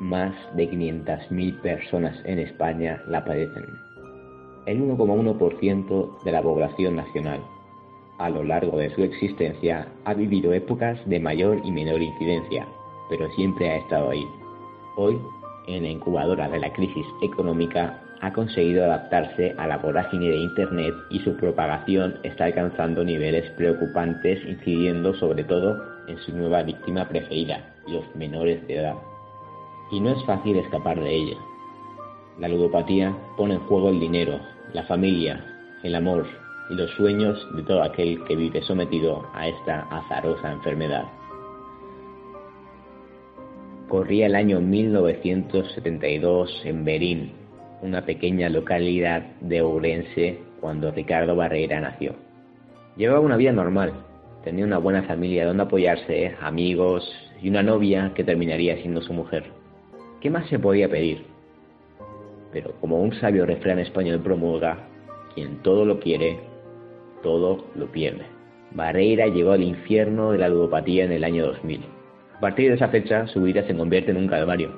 Más de 500.000 personas en España la padecen. El 1,1% de la población nacional a lo largo de su existencia ha vivido épocas de mayor y menor incidencia, pero siempre ha estado ahí. Hoy, en la incubadora de la crisis económica, ha conseguido adaptarse a la vorágine de Internet y su propagación está alcanzando niveles preocupantes, incidiendo sobre todo en su nueva víctima preferida, los menores de edad. Y no es fácil escapar de ella. La ludopatía pone en juego el dinero, la familia, el amor, y los sueños de todo aquel que vive sometido a esta azarosa enfermedad. Corría el año 1972 en Berín, una pequeña localidad de Ourense, cuando Ricardo Barreira nació. Llevaba una vida normal, tenía una buena familia donde apoyarse, amigos y una novia que terminaría siendo su mujer. ¿Qué más se podía pedir? Pero como un sabio refrán español promulga, quien todo lo quiere, todo lo pierde. Barreira llegó al infierno de la ludopatía en el año 2000. A partir de esa fecha, su vida se convierte en un calvario,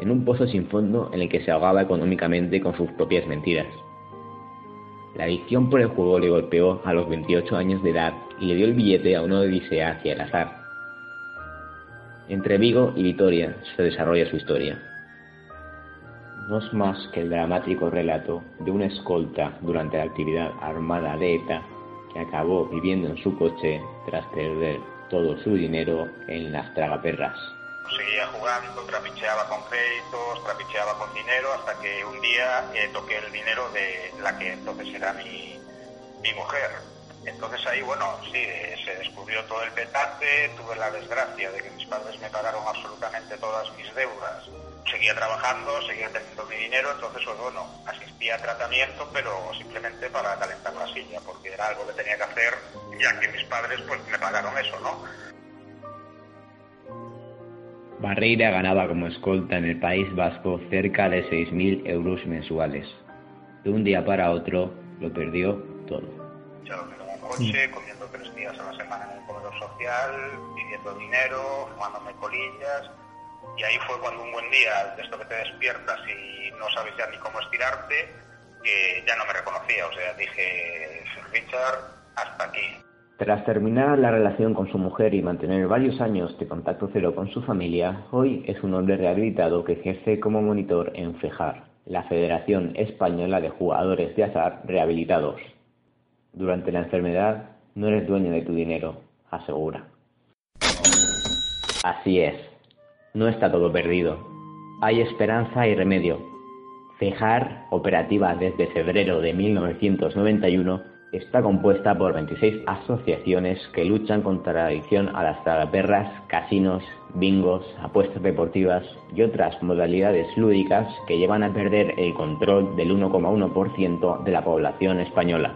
en un pozo sin fondo en el que se ahogaba económicamente con sus propias mentiras. La adicción por el juego le golpeó a los 28 años de edad y le dio el billete a una odisea hacia el azar. Entre Vigo y Vitoria se desarrolla su historia. No es más que el dramático relato de una escolta durante la actividad armada de ETA que acabó viviendo en su coche tras perder todo su dinero en las tragaperras. Seguía jugando, trapicheaba con créditos, trapicheaba con dinero, hasta que un día eh, toqué el dinero de la que entonces era mi, mi mujer. Entonces ahí, bueno, sí, se descubrió todo el petate, tuve la desgracia de que mis padres me pagaron absolutamente todas mis deudas seguía trabajando, seguía teniendo mi dinero, entonces pues bueno, asistía a tratamiento, pero simplemente para calentar la silla, porque era algo que tenía que hacer, ya que mis padres pues me pagaron eso, ¿no? Barreira ganaba como escolta en el País Vasco cerca de 6.000 euros mensuales. De un día para otro lo perdió todo. En un coche, comiendo tres días a la semana en el comedor social, pidiendo dinero, fumándome colillas, y ahí fue cuando un buen día, de esto que te despiertas y no sabes ya ni cómo estirarte, que ya no me reconocía. O sea, dije, Richard, hasta aquí. Tras terminar la relación con su mujer y mantener varios años de contacto cero con su familia, hoy es un hombre rehabilitado que ejerce como monitor en FEJAR, la Federación Española de Jugadores de Azar Rehabilitados. Durante la enfermedad no eres dueño de tu dinero, asegura. Así es, no está todo perdido. Hay esperanza y remedio. FEJAR, operativa desde febrero de 1991, está compuesta por 26 asociaciones que luchan contra la adicción a las tragaperras, casinos, bingos, apuestas deportivas y otras modalidades lúdicas que llevan a perder el control del 1,1% de la población española.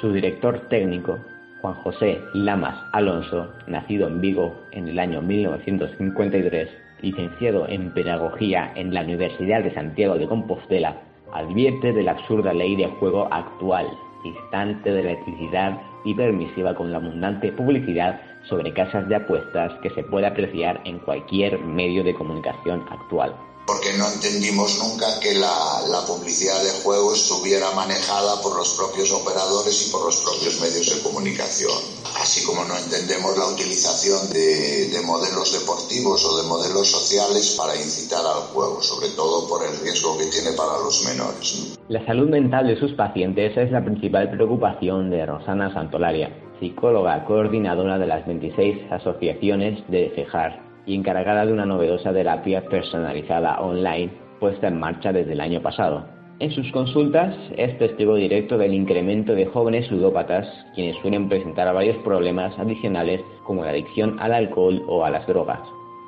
Su director técnico, Juan José Lamas Alonso, nacido en Vigo en el año 1953, licenciado en Pedagogía en la Universidad de Santiago de Compostela, advierte de la absurda ley de juego actual, distante de la electricidad y permisiva con la abundante publicidad sobre casas de apuestas que se puede apreciar en cualquier medio de comunicación actual porque no entendimos nunca que la, publicidad de juegos estuviera manejada por los propios operadores y por los propios medios de comunicación. Así como no entendemos la utilización de, de modelos deportivos o de modelos sociales para incitar al juego, sobre todo por el riesgo que tiene para los menores. La salud mental de sus pacientes es la principal preocupación de Rosana Santolaria, psicóloga coordinadora de las 26 asociaciones de FEJAR y encargada de una novedosa terapia personalizada online puesta en marcha desde el año pasado. En sus consultas es testigo directo del incremento de jóvenes ludópatas quienes suelen presentar varios problemas adicionales como la adicción al alcohol o a las drogas.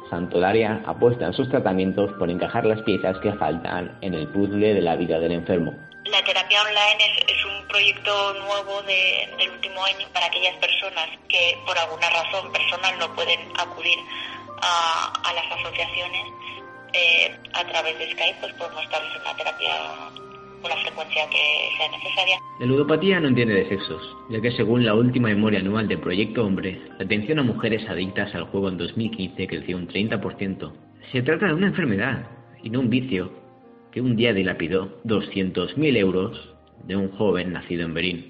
Santolaria apuesta en sus tratamientos por encajar las piezas que faltan en el puzzle de la vida del enfermo. La terapia online es, proyecto nuevo del último año para aquellas personas que por alguna razón personal no pueden acudir a las asociaciones eh, a través de Skype pues podemos establecer una terapia con la frecuencia que sea necesaria. La ludopatía no entiende de sexos, ya que según la última memoria anual del Proyecto Hombre, la atención a mujeres adictas al juego en 2015 creció un 30%. Se trata de una enfermedad y no un vicio que un día dilapidó 200.000 euros de un joven nacido en Berín.